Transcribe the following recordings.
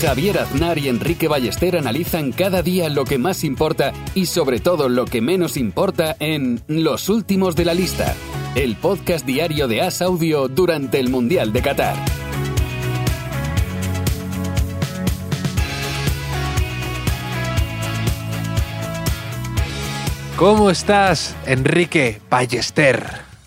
Javier Aznar y Enrique Ballester analizan cada día lo que más importa y sobre todo lo que menos importa en Los Últimos de la Lista, el podcast diario de As Audio durante el Mundial de Qatar. ¿Cómo estás, Enrique Ballester?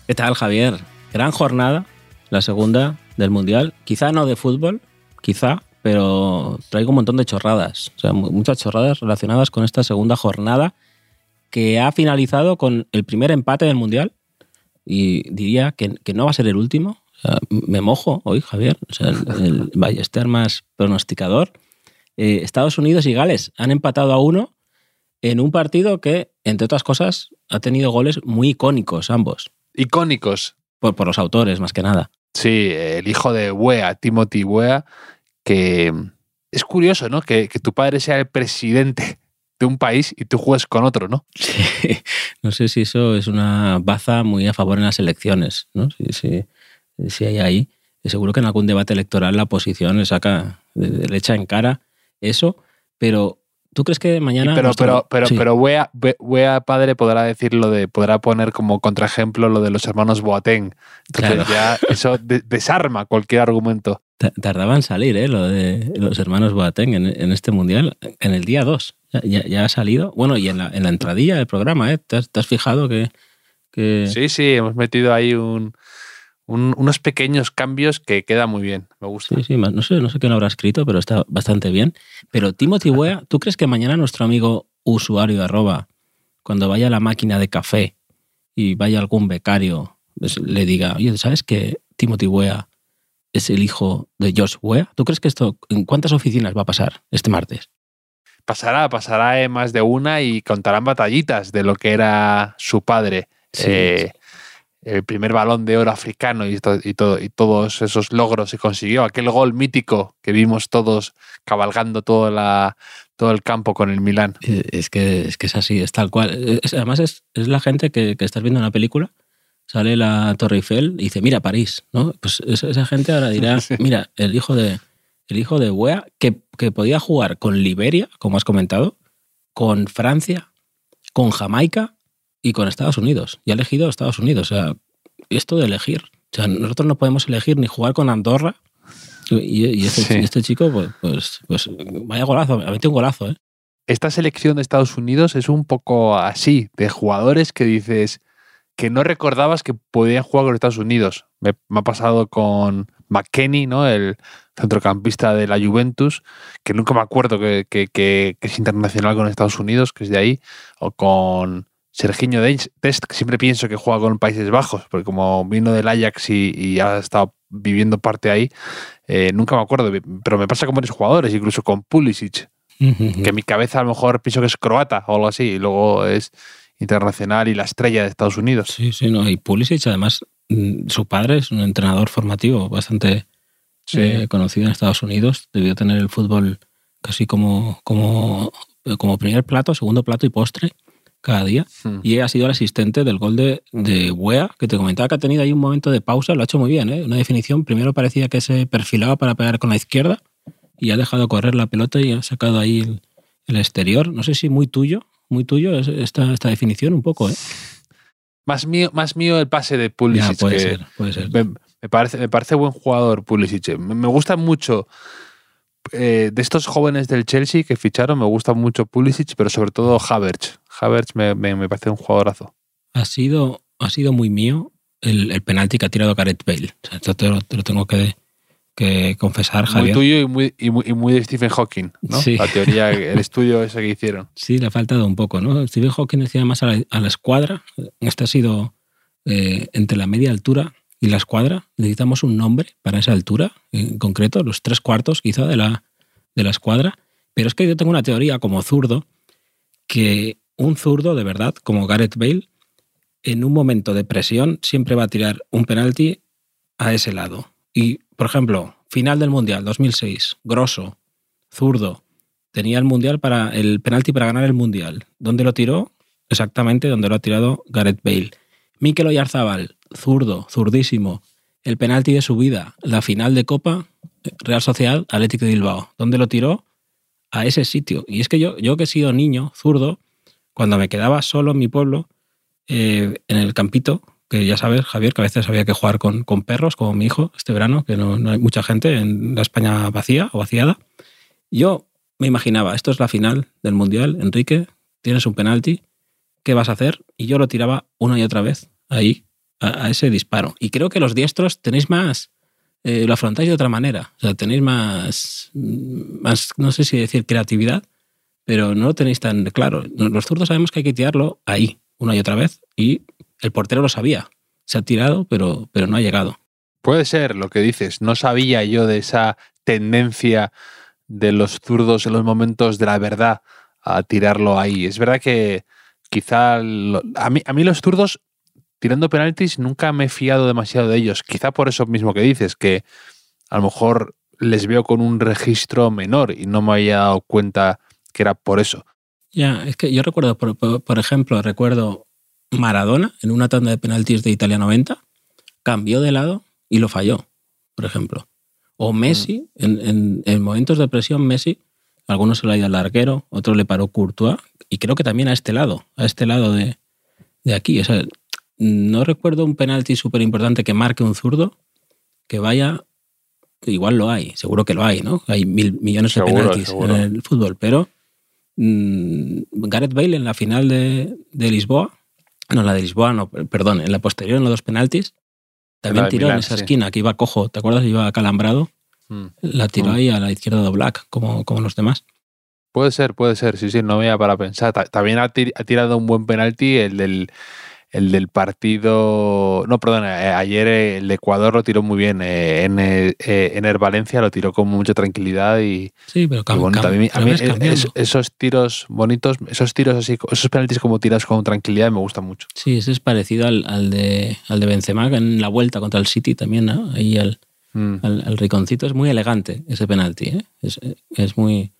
¿Qué tal, Javier? Gran jornada, la segunda del Mundial. Quizá no de fútbol, quizá, pero traigo un montón de chorradas. O sea, mu- muchas chorradas relacionadas con esta segunda jornada que ha finalizado con el primer empate del Mundial. Y diría que, que no va a ser el último. O sea, me mojo hoy, Javier. O sea, el, el Ballester más pronosticador. Eh, Estados Unidos y Gales han empatado a uno en un partido que, entre otras cosas, ha tenido goles muy icónicos ambos. Icónicos. Por, por los autores, más que nada. Sí, el hijo de Wea, Timothy Wea, es curioso, ¿no? Que, que tu padre sea el presidente de un país y tú juegues con otro, ¿no? Sí, no sé si eso es una baza muy a favor en las elecciones, ¿no? Si, si- si hay ahí, seguro que en algún debate electoral la oposición le saca, le le echa en cara eso, pero ¿tú crees que mañana... Pero, pero, pero, Sí. pero Wea, We- Wea padre podrá decir lo de, podrá poner como contraejemplo lo de los hermanos Boateng. Entonces Claro. ya eso de- desarma cualquier argumento. Ta- Tardaba en salir, ¿eh? Lo de los hermanos Boateng en, en este mundial, en el día 2. Ya, ya- ya ha salido. Bueno, y en la, en la entradilla del programa, ¿eh? ¿Te has, te has fijado que, que Sí, sí, hemos metido ahí un, un- unos pequeños cambios que queda muy bien. Me gusta. Sí, sí, no sé, no sé quién lo habrá escrito, pero está bastante bien. Pero Timothy Wea, ¿tú crees que mañana nuestro amigo usuario arroba, cuando vaya a la máquina de café y vaya algún becario, pues, le diga, oye, ¿sabes que Timothy Wea es el hijo de Josh Wea? ¿Tú crees que esto, en cuántas oficinas va a pasar este martes? Pasará, pasará en más de una y contarán batallitas de lo que era su padre. Sí, Eh, el primer balón de oro africano y, to- y todo, y todos esos logros que consiguió. Aquel gol mítico que vimos todos cabalgando toda la, todo el campo con el Milán. Eh, Es que, es que es así, es tal cual. Es- además, es, es la gente que, que estás viendo una película, sale la Torre Eiffel y dice, mira París, ¿no? Pues esa, esa gente ahora dirá, Sí. mira, el hijo de el hijo de Wea, que, que podía jugar con Liberia, como has comentado, con Francia, con Jamaica y con Estados Unidos. Y ha elegido Estados Unidos. O sea, esto de elegir. O sea, nosotros no podemos elegir ni jugar con Andorra. Y, y este, Sí. y este chico, pues, pues, pues, vaya golazo, ha metido un golazo, ¿eh? Esta selección de Estados Unidos es un poco así, de jugadores que dices que no recordabas que podían jugar con Estados Unidos. Me, me ha pasado con McKenny, ¿no? el centrocampista de la Juventus, que nunca me acuerdo que, que- que- que es internacional con Estados Unidos, que es de ahí, o con Serginho Dest, que siempre pienso que juega con Países Bajos, porque como vino del Ajax y, y ha estado viviendo parte ahí, eh, nunca me acuerdo, pero me pasa con varios jugadores, incluso con Pulisic, que en mi cabeza a lo mejor pienso que es croata o algo así, y luego es internacional y la estrella de Estados Unidos. Sí, sí, no. Y Pulisic, además, mm, su padre es un entrenador formativo bastante Sí. eh, conocido en Estados Unidos. Debió tener el fútbol casi como, como, como primer plato, segundo plato y postre cada día. Hmm. Y ha sido el asistente del gol de, de Wea, que te comentaba que ha tenido ahí un momento de pausa, lo ha hecho muy bien, ¿eh? Una definición, primero parecía que se perfilaba para pegar con la izquierda y ha dejado correr la pelota y ha sacado ahí el, el exterior. No sé si muy tuyo, muy tuyo es esta, esta definición un poco, ¿eh? Más mío, más mío el pase de Ya, Pulisic. puede que ser, puede ser. me, me parece, me parece buen jugador Pulisic. Me, me gusta mucho eh, de estos jóvenes del Chelsea que ficharon, me gusta mucho Pulisic, pero sobre todo Havertz. Havertz me, me- me parece un jugadorazo. ha sido, ha sido muy mío el, el penalti que ha tirado Gareth Bale. O sea, esto te lo, te lo tengo que, que confesar, Muy Javier. tuyo y muy, y, muy, y muy de Stephen Hawking, ¿no? Sí. La teoría, el estudio ese que hicieron. Sí, le ha faltado un poco, ¿no? Stephen Hawking decía más a la, a la escuadra. Este ha sido eh, entre la media altura y la escuadra. Necesitamos un nombre para esa altura, en concreto, los tres cuartos quizá de la, de la escuadra. Pero es que yo tengo una teoría como zurdo, que un zurdo de verdad, como Gareth Bale, en un momento de presión siempre va a tirar un penalti a ese lado. Y, por ejemplo, final del Mundial 2006, Grosso, zurdo, tenía el Mundial para el penalti para ganar el Mundial. ¿Dónde lo tiró? Exactamente donde lo ha tirado Gareth Bale. Mikel Oyarzabal, zurdo, zurdísimo, el penalti de su vida, la final de Copa, Real Sociedad, Atlético de Bilbao. ¿Dónde lo tiró? A ese sitio. Y es que yo, yo que he sido niño, zurdo, cuando me quedaba solo en mi pueblo, eh, en el campito, que ya sabes, Javier, que a veces había que jugar con, con perros, como mi hijo este verano, que no, no, hay mucha gente en la España vacía o vaciada. Yo me imaginaba, esto es la final del Mundial, Enrique, tienes un penalti, ¿qué vas a hacer? Y yo lo tiraba una y otra vez ahí, a, ese disparo. Y creo que los diestros tenéis más, eh, lo afrontáis de otra manera, o sea, tenéis más, más, no sé si decir creatividad, pero no lo tenéis tan claro. Los zurdos sabemos que hay que tirarlo ahí, una y otra vez y el portero lo sabía. Se ha tirado, pero, pero no ha llegado. Puede ser lo que dices. No sabía yo de esa tendencia de los zurdos en los momentos de la verdad a tirarlo ahí. Es verdad que quizá a, mí, a mí los zurdos tirando penaltis nunca me he fiado demasiado de ellos. Quizá por eso mismo que dices, que a lo mejor les veo con un registro menor y no me había dado cuenta que era por eso. Ya, es que yo recuerdo, por, por, por, ejemplo, recuerdo Maradona en una tanda de penaltis de Italia 90, cambió de lado y lo falló, por ejemplo. O Messi, mm. en, en, en, momentos de presión, Messi, algunos se lo ha ido al arquero, otro le paró Courtois, y creo que también a este lado, a este lado de, de aquí. O sea, no recuerdo un penalti súper importante que marque un zurdo que vaya. Igual lo hay, seguro que lo hay, ¿no? Hay mil millones de penaltis seguro. en el fútbol, pero mmm, Gareth Bale en la final de, de Lisboa no, la de Lisboa, no, perdón, en la posterior, en los dos penaltis, también tiró Milán, en esa sí. esquina que iba cojo, ¿te acuerdas? Iba calambrado. Mm. La tiró mm. ahí a la izquierda de Black, como, como los demás. Puede ser, puede ser, sí, sí, no me para pensar. También ha, tirado un buen penalti el del el del partido. No, perdón, eh, ayer el Ecuador lo tiró muy bien. Eh, en, el, eh, en el Valencia lo tiró con mucha tranquilidad y. Sí, pero y cam, a mí, a mí es, esos tiros bonitos, esos tiros así, esos penaltis como tiras con tranquilidad me gustan mucho. Sí, ese es parecido al, al, de, al de Benzema en la vuelta contra el City también, ¿no? Ahí al, mm. al, al riconcito. Es muy elegante ese penalti, ¿eh? Es, es muy,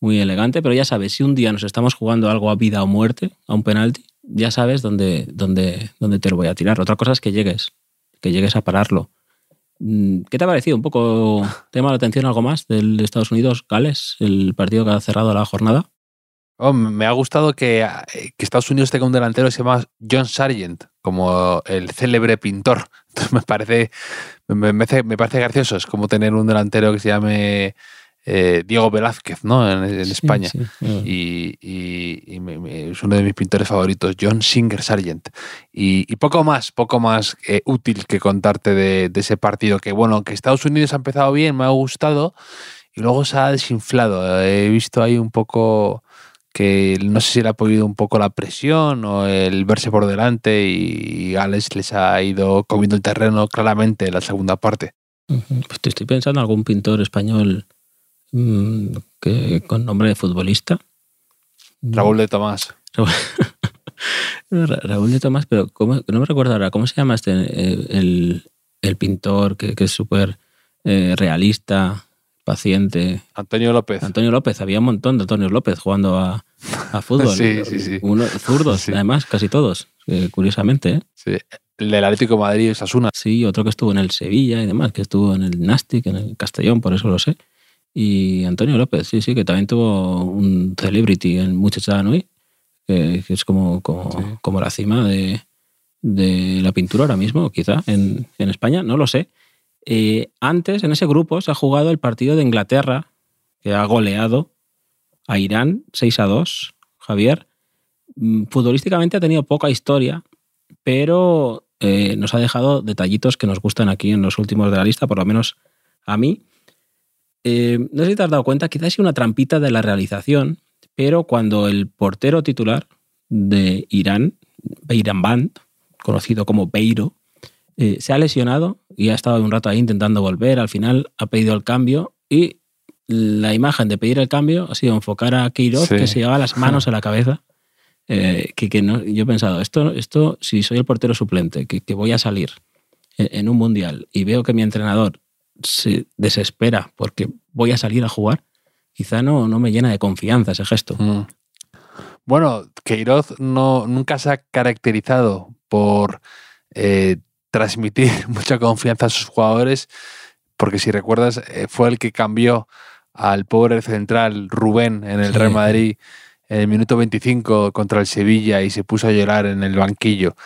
muy elegante, pero ya sabes, si un día nos estamos jugando algo a vida o muerte, a un penalti, ya sabes dónde, dónde, dónde te lo voy a tirar. Otra cosa es que llegues, que llegues a pararlo. Mm, ¿Qué te ha parecido? ¿Un poco te llama la atención algo más del Estados Unidos, Gales, el partido que ha cerrado la jornada? Oh, me ha gustado que, que, Estados Unidos tenga un delantero que se llama John Sargent, como el célebre pintor. Entonces me parece, me, me, me parece gracioso. Es como tener un delantero que se llame eh, Diego Velázquez, ¿no? En, en España. Sí. Y, y, y me, me, es uno de mis pintores favoritos, John Singer Sargent. Y, y poco más, poco más eh, útil que contarte de, de, ese partido, que bueno, que Estados Unidos ha empezado bien, me ha gustado, y luego se ha desinflado. He visto ahí un poco que no sé si le ha podido un poco la presión o el verse por delante y Gales les ha ido comiendo el terreno claramente en la segunda parte. Pues te estoy pensando en algún pintor español que, con nombre de futbolista. Raúl de Tomás. Raúl de Tomás, pero ¿cómo, no me recuerdo ahora, ¿cómo se llama este el, el pintor que, que es súper eh, realista, paciente? Antonio López. Antonio López, había un montón de Antonio López jugando a, a fútbol. sí, sí, sí. Uno, zurdos, sí. además, casi todos, eh, curiosamente. ¿eh? Sí. El del Atlético de Madrid, Sasuna. Sí, otro que estuvo en el Sevilla y demás, que estuvo en el Nastic, en el Castellón, por eso lo sé. Y Antonio López, sí, sí, que también tuvo un celebrity en Muchacha Nui, que, que, es como, como, sí. como la cima de, de, la pintura ahora mismo, quizá, en, en España, no lo sé. Eh, antes, en ese grupo, se ha jugado el partido de Inglaterra, que ha goleado a Irán 6 a 2, Javier. Mm, futbolísticamente ha tenido poca historia, pero eh, nos ha dejado detallitos que nos gustan aquí en los últimos de la lista, por lo menos a mí. Eh, no sé si te has dado cuenta, quizás es una trampita de la realización, pero cuando el portero titular de Irán, Beiran Band, conocido como Beiro, eh, se ha lesionado y ha estado un rato ahí intentando volver, al final ha pedido el cambio y la imagen de pedir el cambio ha sido enfocar a Queiroz, sí. que se llevaba las manos en la cabeza eh, que, que no, yo he pensado, esto, esto si soy el portero suplente, que, que voy a salir en, en un mundial y veo que mi entrenador se desespera porque voy a salir a jugar, quizá no, no me llena de confianza ese gesto. Mm. Bueno, Queiroz no, nunca se ha caracterizado por eh, transmitir mucha confianza a sus jugadores, porque si recuerdas, eh, fue el que cambió al pobre central Rubén en el Sí. Real Madrid en el minuto 25 contra el Sevilla y se puso a llorar en el banquillo.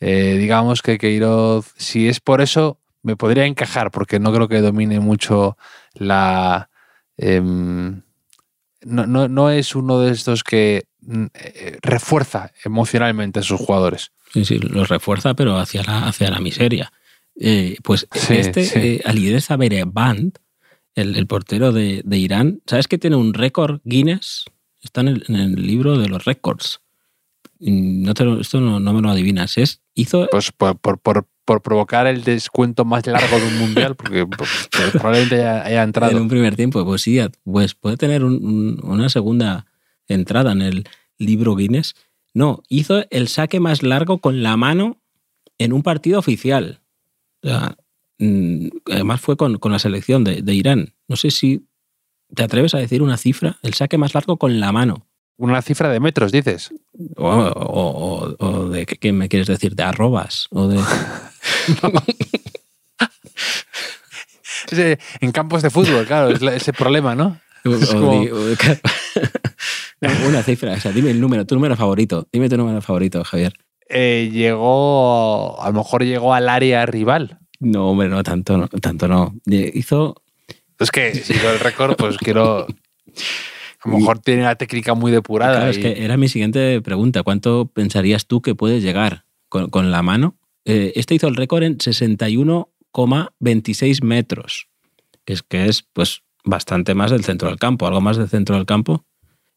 Eh, digamos que Queiroz, si es por eso, me podría encajar, porque no creo que domine mucho la... em, no, no- no es uno de estos que mm, eh, refuerza emocionalmente a sus jugadores. Sí, sí, lo refuerza, pero hacia la, hacia la miseria. Eh, pues Sí, este, sí. eh, Bereband, el, el portero de, de Irán, ¿sabes que tiene un récord Guinness? Está en el, en el libro de los récords. Mm, No te lo- esto no, no me lo adivinas. Es, hizo Pues por, por- por- por provocar el descuento más largo de un mundial, porque pues, probablemente haya, haya en entrado. un primer tiempo. Pues sí, pues puede tener un- un- una segunda entrada en el libro Guinness. No, hizo el saque más largo con la mano en un partido oficial. O sea, mm, además fue con, con la selección de, de Irán. No sé si te atreves a decir una cifra. El saque más largo con la mano. Una cifra de metros, dices. O, o- o- o de qué, me quieres decir, de arrobas. O de. En campos de fútbol, claro, es ese problema, ¿no? Es como- una cifra. O sea, dime el número, tu número favorito. Dime tu número favorito, Javier. Eh, llegó, a lo mejor llegó al área rival. No, hombre, no, tanto no. Tanto no. Hizo. Es que si lo el récord, pues quiero. A lo mejor tiene la técnica muy depurada. Claro, es que era mi siguiente pregunta. ¿Cuánto pensarías tú que puedes llegar con, con la mano? Eh, este hizo el récord en 61,26 metros, que es, que es pues bastante más del centro del campo, algo más del centro del campo,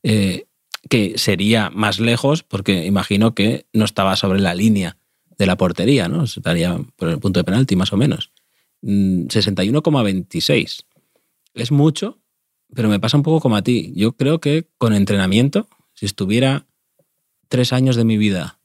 eh, que sería más lejos porque imagino que no estaba sobre la línea de la portería, ¿no? Estaría por el punto de penalti más o menos. Mm, 61,26. Es mucho, pero me pasa un poco como a ti. Yo creo que con entrenamiento, si estuviera tres años de mi vida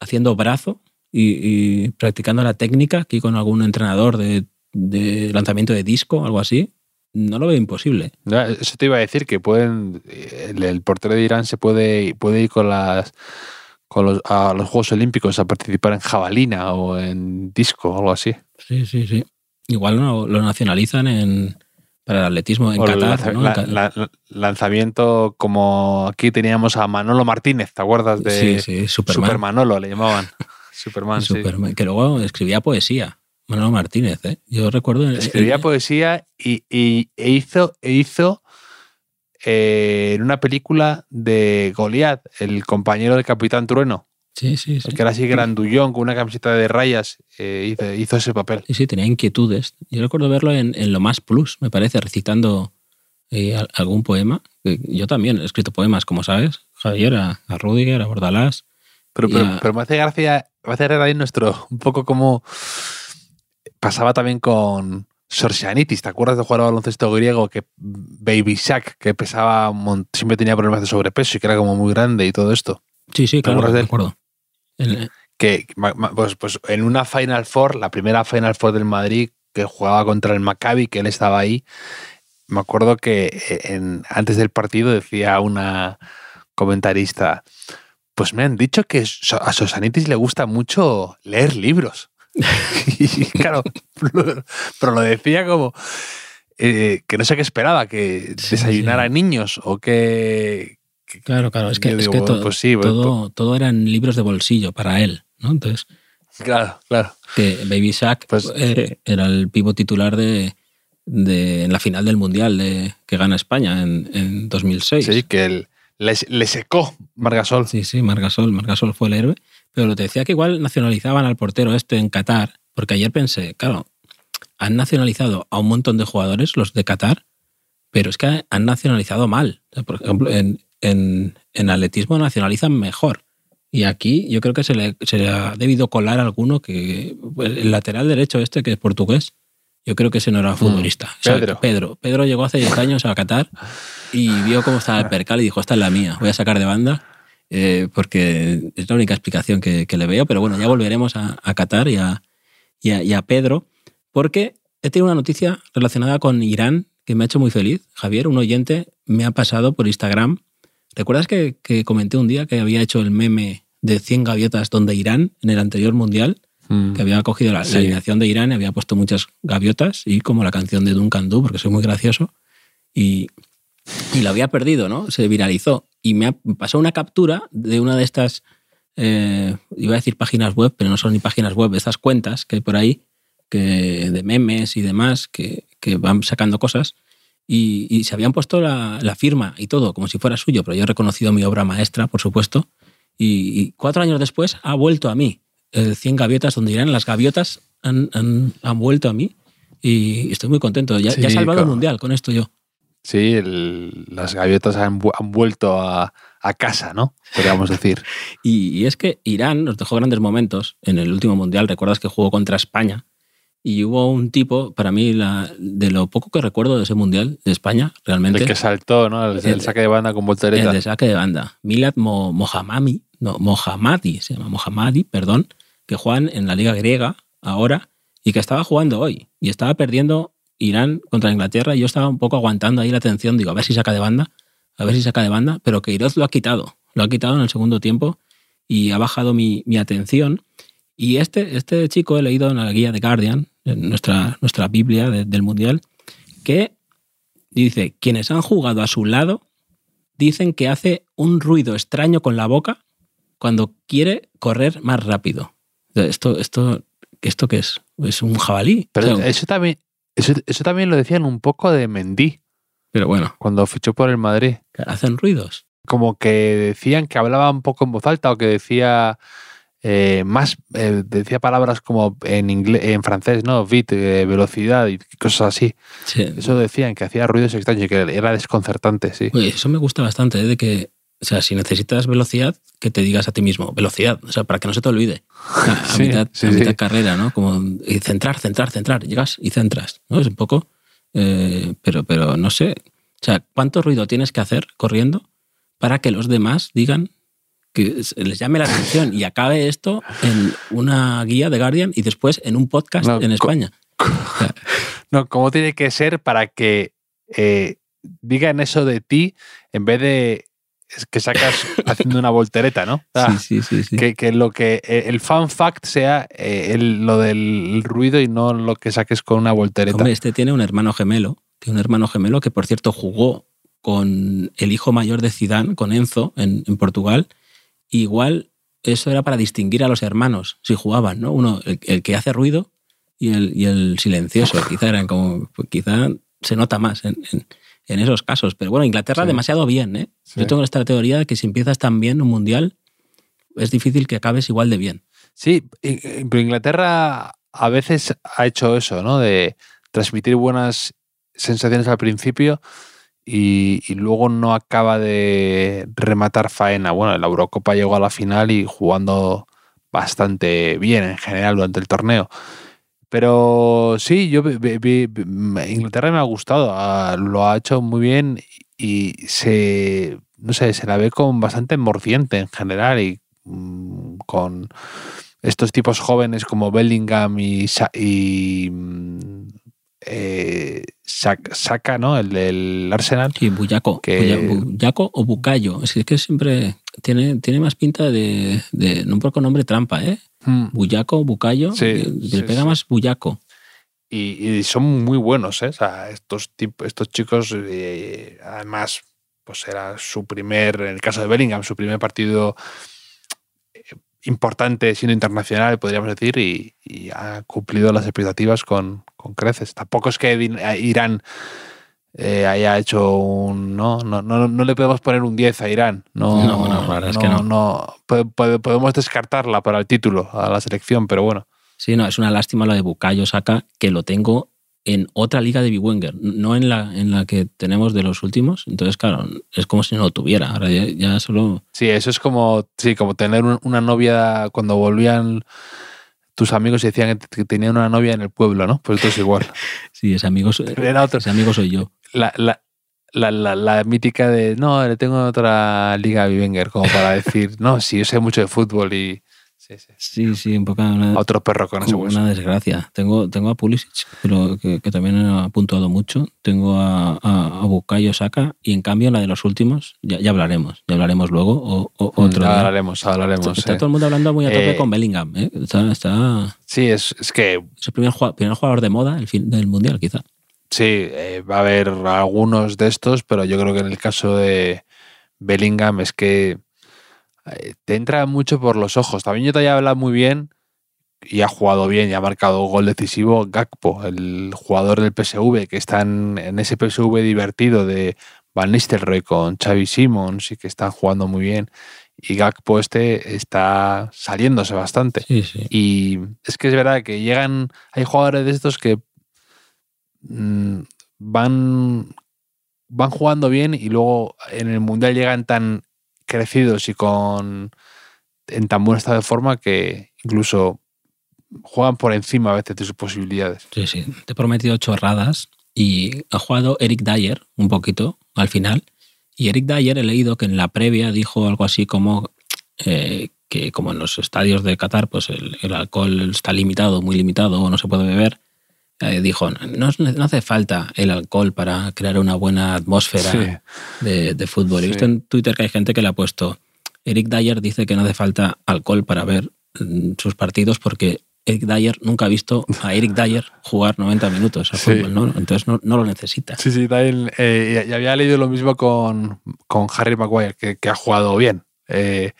haciendo brazo y, y practicando la técnica aquí con algún entrenador de, de lanzamiento de disco, algo así, no lo veo imposible. No, Eso te iba a decir, que pueden. El, el portero de Irán se puede, puede ir con las con los, a los Juegos Olímpicos a participar en jabalina o en disco o algo así. Sí, sí, sí. Igual no, lo nacionalizan en, para el atletismo en el Qatar. ¿no? La- la- lanzamiento como aquí teníamos a Manolo Martínez, ¿te acuerdas de sí, sí, Superman. Super Manolo le llamaban? Superman, sí. Superman, Que luego escribía poesía. Manolo Martínez, ¿eh? Yo recuerdo... Escribía eh, poesía y, y- e hizo, e hizo eh, en una película de Goliath, el compañero del Capitán Trueno, Sí, sí, sí. el que era así grandullón con una camiseta de rayas, eh, hizo, hizo ese papel. Sí, sí, tenía inquietudes. Yo recuerdo verlo en, en Lo Más Plus, me parece, recitando eh, al- algún poema. Yo también he escrito poemas, como sabes, Javier, a, a Rudiger, a Bordalás. Pero, pero, pero me hace gracia, me hace gracia nuestro, un poco como pasaba también con Sorsianitis, ¿te acuerdas de jugar al baloncesto griego que Baby Shaq, que pesaba, siempre tenía problemas de sobrepeso y que era como muy grande y todo esto? Sí, sí, claro, me acuerdo. El- que ma- ma- pues, pues en una Final Four, la primera Final Four del Madrid, que jugaba contra el Maccabi, que él estaba ahí, me acuerdo que eh, en- antes del partido decía una comentarista, pues me han dicho que a Sosanitis le gusta mucho leer libros. y claro, pero lo decía como eh, que no sé qué esperaba, que Sí, desayunara sí. niños o que... que- claro, claro, es que, es digo, que bueno, to- pues sí, pues- todo, todo eran libros de bolsillo para él, ¿no? Entonces, claro, claro. que Baby Shaq Pues- eh, era el pivo titular de, de- en la final del Mundial de, que gana España en, en 2006. Sí, que él, le, le secó Margasol. Sí, sí, Margasol, Margasol fue el héroe. Pero lo te decía que igual nacionalizaban al portero este en Qatar, porque ayer pensé, claro, han nacionalizado a un montón de jugadores, los de Qatar, pero es que han nacionalizado mal. O sea, por ejemplo, en, en, en atletismo nacionalizan mejor. Y aquí yo creo que se le, se le ha debido colar alguno que. El lateral derecho este, que es portugués, yo creo que ese no era futbolista. O sea, Pedro. Pedro. Pedro llegó hace 10 años a Qatar y vio cómo estaba el percal y dijo, esta es la mía, voy a sacar de banda. eh, porque es la única explicación que, que le veo. Pero bueno, ya volveremos a, a Qatar y a, y, a, y a Pedro, porque he tenido una noticia relacionada con Irán que me ha hecho muy feliz. Javier, un oyente, me ha pasado por Instagram. ¿Recuerdas que, que comenté un día que había hecho el meme de 100 gaviotas donde Irán en el anterior mundial? Mm. que había cogido la, la Sí. alineación de Irán y había puesto muchas gaviotas y como la canción de Duncan Du, porque soy muy gracioso, y, y lo había perdido, ¿no? Se viralizó. Y me, ha- me pasó una captura de una de estas, eh, iba a decir páginas web, pero no son ni páginas web, estas cuentas que hay por ahí, que, de memes y demás, que, que van sacando cosas. Y, y se habían puesto la, la firma y todo, como si fuera suyo, pero yo he reconocido mi obra maestra, por supuesto. Y, y cuatro años después ha vuelto a mí. El 100 gaviotas, donde irán las gaviotas, han, han, han vuelto a mí. Y estoy muy contento. Ya, Sí, ya he salvado el mundial con esto yo. Sí, el- las gaviotas han, han vuelto a, a casa, ¿no? Podríamos decir. Y, y es que Irán nos dejó grandes momentos en el último mundial. Recuerdas que jugó contra España. Y hubo un tipo, para mí, la, de lo poco que recuerdo de ese mundial de España, realmente. El que saltó, ¿no? El, el El- saque de banda con voltereta. El de saque de banda. Milad Mo- no, Mohammadi, se llama Mohammadi, perdón, que juegan en la liga griega ahora y que estaba jugando hoy. Y estaba perdiendo Irán contra Inglaterra y yo estaba un poco aguantando ahí la atención. Digo, a ver si saca de banda, a ver si saca de banda, pero Queiroz lo ha quitado. Lo ha quitado en el segundo tiempo y ha bajado mi, mi atención. Y este, este chico he leído en la guía de Guardian, en nuestra, nuestra Biblia de- del Mundial, que dice, quienes han jugado a su lado dicen que hace un ruido extraño con la boca cuando quiere correr más rápido. Esto, esto, ¿esto qué es? ¿Es un jabalí? Pero O sea, eso también, eso, eso también lo decían un poco de Mendy pero bueno, cuando fichó por el Madrid. hacen ruidos. Como que decían que hablaba un poco en voz alta o que decía eh, más, eh, decía palabras como en inglés, en francés, ¿no? Bit, eh, velocidad y cosas así. Sí. Eso decían que hacía ruidos extraños y que era desconcertante, sí. Oye, eso me gusta bastante, de que, o sea, si necesitas velocidad, que te digas a ti mismo, velocidad, o sea, para que no se te olvide. A Sí, mitad, sí, a mitad carrera, ¿no? Como y centrar, centrar, centrar, llegas y centras, ¿no? Es un poco, pero, pero no sé, o sea, ¿cuánto ruido tienes que hacer corriendo para que los demás digan que les llame la atención y acabe esto en una guía de Guardian y después en un podcast No, en España? No, ¿cómo tiene que ser para que eh, digan eso de ti en vez de que sacas haciendo una voltereta, ¿no? O sea, sí, sí, sí. sí. que, que lo que eh, el fan fact sea eh, el- lo del ruido y no lo que saques con una voltereta. Hombre, este tiene un hermano gemelo, tiene un hermano gemelo que por cierto jugó con el hijo mayor de Zidane, con Enzo, en, en Portugal. Igual eso era para distinguir a los hermanos, si jugaban, ¿no? Uno, el, el que hace ruido y el, y el silencioso. Quizá eran como, pues quizá se nota más en, en- en esos casos. Pero bueno, Inglaterra Sí. demasiado bien, ¿eh? Sí. Yo tengo esta teoría de que si empiezas tan bien un mundial, es difícil que acabes igual de bien. Sí, pero Inglaterra a veces ha hecho eso, ¿no? De transmitir buenas sensaciones al principio y, luego no acaba de rematar faena. Bueno, la Eurocopa llegó a la final y jugando bastante bien en general durante el torneo. Pero sí, yo vi- Inglaterra me ha gustado, ah, lo ha hecho muy bien y se, no sé, se la ve con bastante morciente en general y mm, con estos tipos jóvenes como Bellingham y mm, eh, Sa- Saka, ¿no? El del Arsenal. Sí, Buyaco. Que- Buya- Buyaco o Bucayo. Es que siempre tiene, tiene más pinta de, de un poco nombre trampa, ¿eh? Mm. Buyaco, Bucayo. Sí, que sí, le pega sí. más Buyaco. Y, y son muy buenos, ¿eh? O sea, estos, tip- estos chicos, eh, además, pues era su primer, en el caso de Bellingham, su primer partido importante siendo internacional, podríamos decir, y, y ha cumplido las expectativas con, con creces. Tampoco es que a Irán eh, haya hecho un... No, no, no, no le podemos poner un 10 a Irán. No, No, no, la verdad es que no. Podemos descartarla para el título, a la selección, pero bueno. Sí, no, es una lástima lo de Bucayo Saka, que lo tengo en otra liga de Biwenger, no en la, en la que tenemos de los últimos. Entonces, claro, es como si no lo tuviera. Ahora ya, ya solo. Sí, eso es como, sí, como tener un- una novia cuando volvían tus amigos y decían que tenían una novia en el pueblo, ¿no? Pues esto es igual. Sí, ese amigo, soy- Era otro. ese amigo soy yo. La, la- la, la- mítica de no, le tengo otra liga a Bivenger, como para decir, no, sí, yo sé mucho de fútbol y sí, sí. Sí, sí, un poco una, A otro perro con ese hueso. una desgracia. Tengo, tengo a Pulisic, pero que, que también ha puntuado mucho. Tengo a, a, a Bukayo Saka y en cambio la de los últimos, ya, ya hablaremos, ya hablaremos luego o, o- otro Mm, día. hablaremos, hablaremos. Está, está eh. todo el mundo hablando muy a tope Eh, con Bellingham. ¿eh? Está, está- Sí, es, es que es el primer jugador, primer jugador de moda el fin, del Mundial, quizá. sí, eh, va a haber algunos de estos, pero yo creo que en el caso de Bellingham es que te entra mucho por los ojos. También yo te había hablado muy bien y ha jugado bien y ha marcado gol decisivo Gakpo, el jugador del PSV, que está en, ese PSV divertido de Van Nistelrooy con Xavi Simons y que están jugando muy bien. Y Gakpo este está saliéndose bastante. Sí, sí. Y es que es verdad que llegan, hay jugadores de estos que mm, van, van jugando bien y luego en el Mundial llegan tan crecidos y con en tan buen estado de forma que incluso juegan por encima a veces de sus posibilidades. Sí, sí. Te he prometido chorradas y ha jugado Eric Dyer un poquito al final. Y Eric Dyer he leído que en la previa dijo algo así como eh, que como en los estadios de Qatar pues el, el alcohol está limitado, muy limitado o no se puede beber. Eh, dijo, no, no hace falta el alcohol para crear una buena atmósfera Sí. de, de fútbol. He Sí. visto en Twitter que hay gente que le ha puesto, Eric Dyer dice que no hace falta alcohol para ver mm, sus partidos porque Eric Dyer nunca ha visto a Eric Dyer jugar 90 minutos a Sí. fútbol, ¿no? entonces no, no lo necesita. Sí, sí, también, eh, y- y había leído lo mismo con, con Harry Maguire, que, que ha jugado bien. Eh,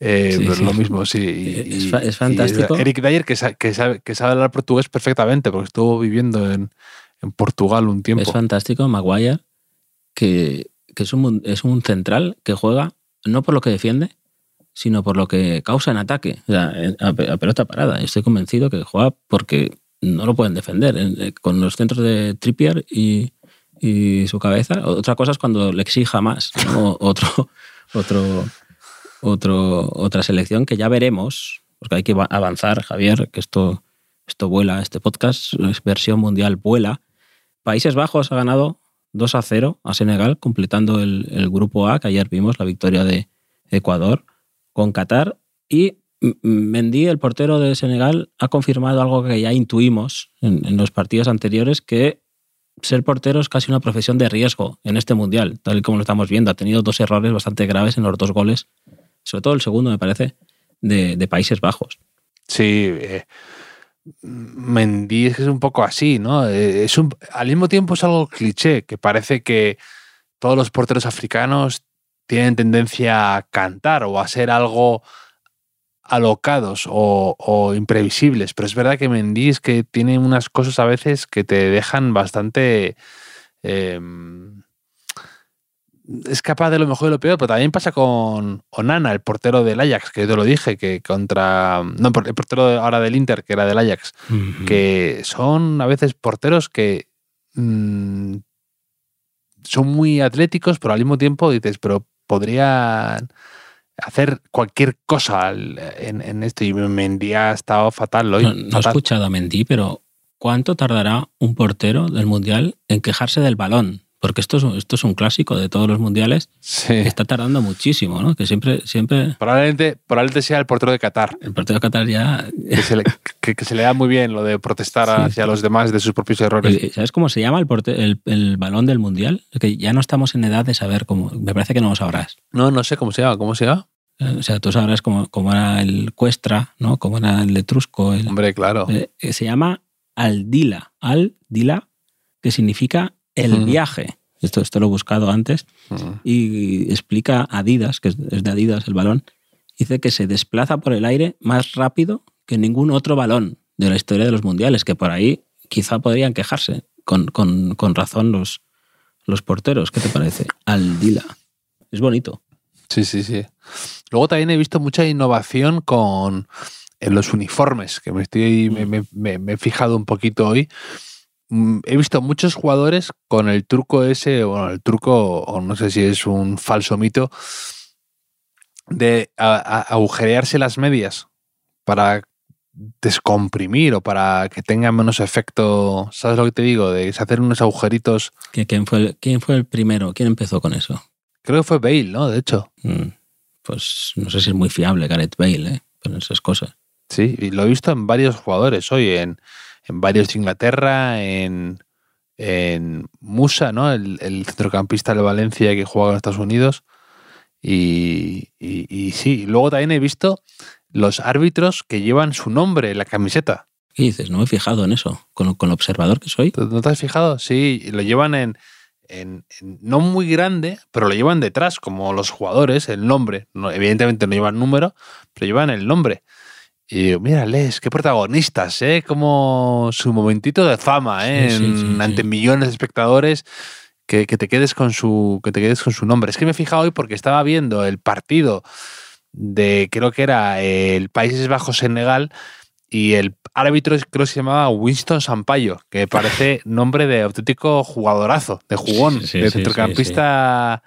eh, Sí, pero sí. lo mismo, sí. y- Es y- y fantástico. Eric Dyer, que, sa- que, sabe, que sabe hablar portugués perfectamente, porque estuvo viviendo en, en Portugal un tiempo. Es fantástico Maguire, que, que es, un, es un central que juega no por lo que defiende, sino por lo que causa en ataque, o sea, a, pe- a pelota parada. Estoy convencido que juega porque no lo pueden defender. En- eh, Con los centros de Trippier y, y su cabeza. Otra cosa es cuando le exija más. ¿no? Otro, otro, otro, otra selección que ya veremos, porque hay que va- avanzar, Javier, que esto, esto vuela, este podcast es versión mundial vuela. Países Bajos ha ganado 2 a 0 a Senegal, completando el, grupo A, que ayer vimos la victoria de Ecuador con Qatar. Y Mendy, el portero de Senegal, ha confirmado algo que ya intuimos en, en los partidos anteriores, que ser portero es casi una profesión de riesgo en este mundial, tal y como lo estamos viendo. Ha tenido dos errores bastante graves en los dos goles, sobre todo el segundo, me parece, de, Países Bajos. Sí, eh, Mendy es un poco así, ¿no? Eh, Es un, al mismo tiempo es algo cliché, que parece que todos los porteros africanos tienen tendencia a cantar o a ser algo alocados o, o imprevisibles, pero es verdad que Mendy es que tiene unas cosas a veces que te dejan bastante... eh, es capaz de lo mejor y lo peor, pero también pasa con Onana, el portero del Ajax, que yo te lo dije, que contra. No, el portero ahora del Inter, que era del Ajax, que son a veces porteros que mm, son muy atléticos, pero al mismo tiempo dices, pero podrían hacer cualquier cosa en, en esto. Y Mendy ha estado fatal hoy. No, no he escuchado a Mendy, pero ¿cuánto tardará un portero del Mundial en quejarse del balón? Porque esto es, esto es un clásico de todos los mundiales. Sí. Está tardando muchísimo, ¿no? Que siempre, siempre Probablemente, probablemente sea el portero de Qatar, el portero de Qatar ya... que se le, que- que se le da muy bien lo de protestar Sí, hacia sí. los demás de sus propios errores. Eh, ¿Sabes cómo se llama el, porte- el, el balón del Mundial? Que ya no estamos en edad de saber cómo... Me parece que no lo sabrás. No, no sé cómo se llama, ¿cómo se llama? Eh, O sea, tú sabrás cómo, cómo era el Cuestra, ¿no? Cómo era el Etrusco. El, Hombre, claro. eh, eh, se llama Aldila. Aldila, que significa el viaje. Esto, esto lo he buscado antes. Y explica Adidas, que es de Adidas el balón, dice que se desplaza por el aire más rápido que ningún otro balón de la historia de los mundiales, que por ahí quizá podrían quejarse con, con- con razón los, los porteros. ¿Qué te parece? Aldila. Es bonito. Sí, sí, sí. Luego también he visto mucha innovación con en los uniformes, que me estoy me, me- me- me he fijado un poquito hoy. Mm, He visto muchos jugadores con el truco ese, bueno, el truco, o no sé si es un falso mito, de a- a- agujerearse las medias para descomprimir o para que tenga menos efecto, ¿sabes lo que te digo? De hacer unos agujeritos. ¿Quién fue, el, ¿Quién fue el primero? ¿Quién empezó con eso? Creo que fue Bale, ¿no? De hecho. Mm, pues no sé si es muy fiable Gareth Bale, ¿eh? Con esas cosas. Sí, y lo he visto en varios jugadores hoy, en, en varios de Inglaterra, en, en Musa, ¿no? El, el, centrocampista de Valencia que juega en Estados Unidos. Y, y, y, sí, luego también he visto los árbitros que llevan su nombre en la camiseta. ¿Qué dices? No me he fijado en eso, con, con lo observador que soy. ¿No te has fijado? Sí, lo llevan en, en, en, no muy grande, pero lo llevan detrás, como los jugadores, el nombre. No, evidentemente no llevan número, pero llevan el nombre. Y digo, mírales, qué protagonistas, ¿eh? Como su momentito de fama, ¿eh? Sí, sí, sí, ante millones de espectadores. Que, que, te quedes con su, que te quedes con su nombre. Es que me he fijado hoy porque estaba viendo el partido de, creo que era el Países Bajos-Senegal, y el árbitro creo que se llamaba Winston Sampaio, que parece nombre de auténtico jugadorazo, de jugón, Sí, de sí, centrocampista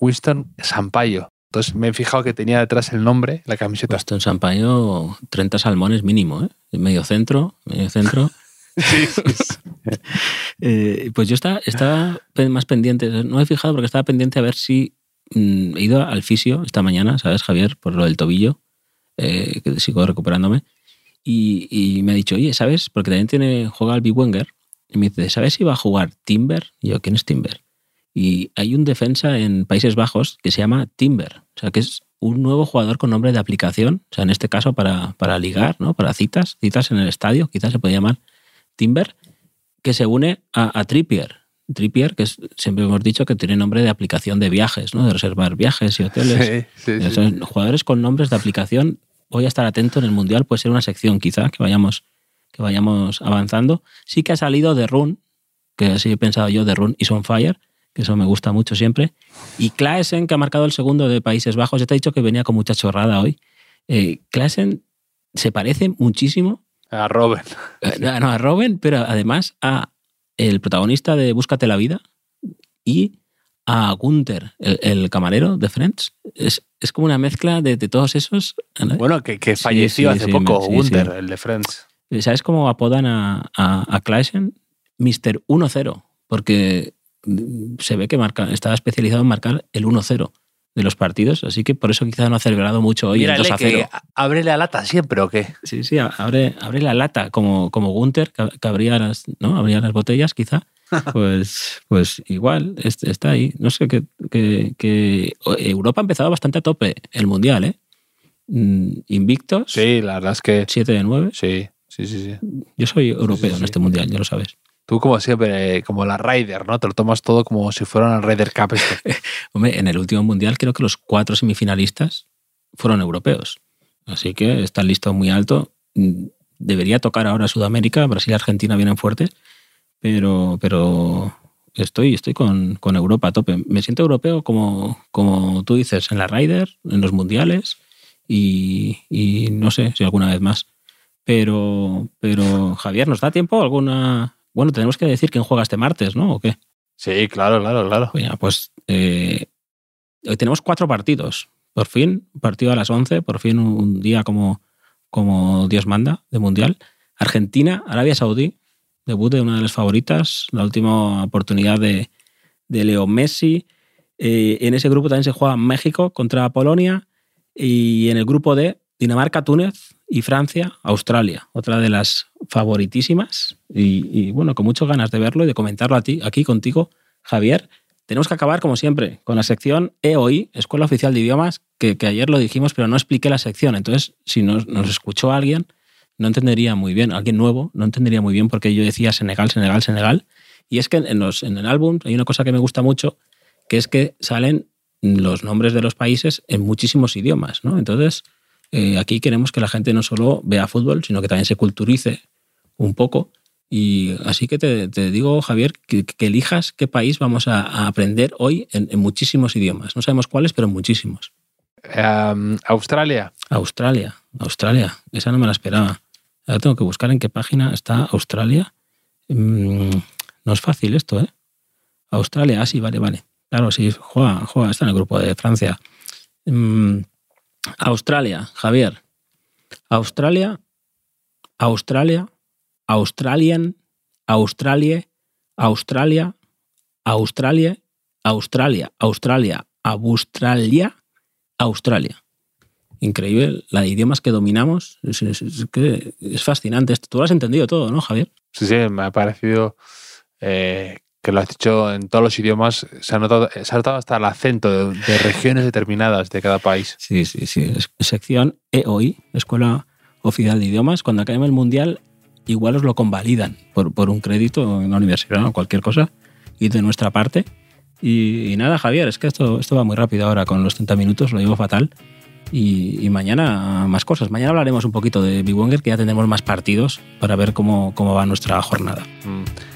Winston Sampaio. Entonces me he fijado que tenía detrás el nombre, la camiseta. Esto en Sampaio, 30 salmones mínimo, ¿eh? Medio centro, medio centro. Sí, sí, sí. Eh, pues yo estaba, estaba más pendiente, no me he fijado porque estaba pendiente a ver si mm, he ido al fisio esta mañana, ¿sabes, Javier? Por lo del tobillo, eh, que sigo recuperándome. Y, y, me ha dicho, oye, ¿sabes? Porque también tiene, juega al Wenger. Y me dice, ¿sabes si va a jugar Timber? Y yo, ¿quién es Timber? Y hay un defensa en Países Bajos que se llama Timber. O sea, que es un nuevo jugador con nombre de aplicación. O sea, en este caso para, para ligar, ¿no? Para citas, citas en el estadio, quizás se puede llamar Timber, que se une a, a Trippier. Trippier, que es, siempre hemos dicho que tiene nombre de aplicación de viajes, ¿no? De reservar viajes y hoteles. Sí, sí, O sea, jugadores con nombres de aplicación voy a estar atento en el Mundial, puede ser una sección quizá que vayamos, que vayamos avanzando. Sí que ha salido de Run, que así he pensado yo, de Run y on Fire, que eso me gusta mucho siempre. Y Klaesen, que ha marcado el segundo de Países Bajos, ya te he dicho que venía con mucha chorrada hoy. Eh, Klaesen se parece muchísimo a Robin. Eh, no, a Robin, pero además a el protagonista de Búscate la vida y a Gunther, el, el camarero de Friends. Es, es, como una mezcla de, de todos esos. ¿no? Bueno, que, que falleció sí, sí, hace sí, poco, Gunther, el de Friends. ¿Sabes cómo apodan a, a, a Klaesen? Mr. 1-0, porque se ve que marca, estaba especializado en marcar el 1-0 de los partidos, así que por eso quizás no ha celebrado mucho hoy Mírale el 2 a 0. Que abre la lata siempre o qué? Sí, sí, abre, abre la lata como, como Gunther, que abría las, ¿no? abría las botellas quizá. Pues, pues igual, está ahí. No sé, que, que, que, Europa ha empezado bastante a tope el Mundial, ¿eh? Invictos. Sí, la verdad es que... 7 de 9. Sí, sí, sí. sí. Yo soy europeo sí, sí, sí. en este Mundial, ya lo sabes. Tú como siempre, como la Ryder, ¿no? Te lo tomas todo como si fuera una Ryder Cup. Este. Hombre, en el último Mundial creo que los cuatro semifinalistas fueron europeos. Así que está listo muy alto. Debería tocar ahora Sudamérica, Brasil y Argentina vienen fuertes, pero, pero estoy, estoy con, con, Europa a tope. Me siento europeo como, como tú dices, en la Ryder, en los mundiales y, y no sé si alguna vez más. Pero, pero Javier, ¿nos da tiempo alguna, bueno, tenemos que decir quién juega este martes, ¿no? ¿O qué? Sí, claro, claro, claro. Bueno, pues eh, hoy tenemos cuatro partidos. Por fin, partido a las 11, por fin un día como, como Dios manda de Mundial. Argentina, Arabia Saudí, debut de una de las favoritas, la última oportunidad de, de Leo Messi. Eh, en ese grupo también se juega México contra Polonia y en el grupo D, Dinamarca, Túnez y Francia, Australia, otra de las favoritísimas. Y, bueno, con muchas ganas de verlo y de comentarlo a ti, aquí contigo, Javier. Tenemos que acabar, como siempre, con la sección EOI, Escuela Oficial de Idiomas, que, que ayer lo dijimos, pero no expliqué la sección. Entonces, si nos, nos, escuchó alguien, no entendería muy bien, alguien nuevo, no entendería muy bien porque yo decía Senegal, Senegal, Senegal. Y es que en, los, en el álbum hay una cosa que me gusta mucho, que es que salen los nombres de los países en muchísimos idiomas, ¿no? Entonces, eh, aquí queremos que la gente no solo vea fútbol, sino que también se culturice un poco. Y así que te, te digo, Javier, que, que, elijas qué país vamos a, a aprender hoy en, en, muchísimos idiomas. No sabemos cuáles, pero en muchísimos. Um, Australia. Australia, Australia. Esa no me la esperaba. Ahora tengo que buscar en qué página está Australia. Mm, no es fácil esto, ¿eh? Australia, ah, sí, vale, vale. Claro, sí, juega, juega, está en el grupo de Francia. Mm, Australia, Javier. Australia Australia, Australian, Australia, Australia, Australia, Australia, Australia, Australia, Australia. Increíble, la de idiomas que dominamos. Es, fascinante. Tú lo has entendido todo, ¿no, Javier? Sí, sí, me ha parecido eh, que lo has dicho en todos los idiomas. Se ha notado, se ha notado hasta el acento de, de regiones determinadas de cada país. Sí, sí, sí. Es- sección EOI, Escuela Oficial de Idiomas. Cuando acabe el Mundial, igual os lo convalidan por, por un crédito en la universidad o cualquier cosa. Y de nuestra parte. Y, y nada, Javier, es que esto, esto va muy rápido ahora con los 30 minutos, lo llevo fatal. Y, y mañana más cosas. Mañana hablaremos un poquito de Big Wenger, que ya tendremos más partidos para ver cómo, cómo va nuestra jornada. Mm.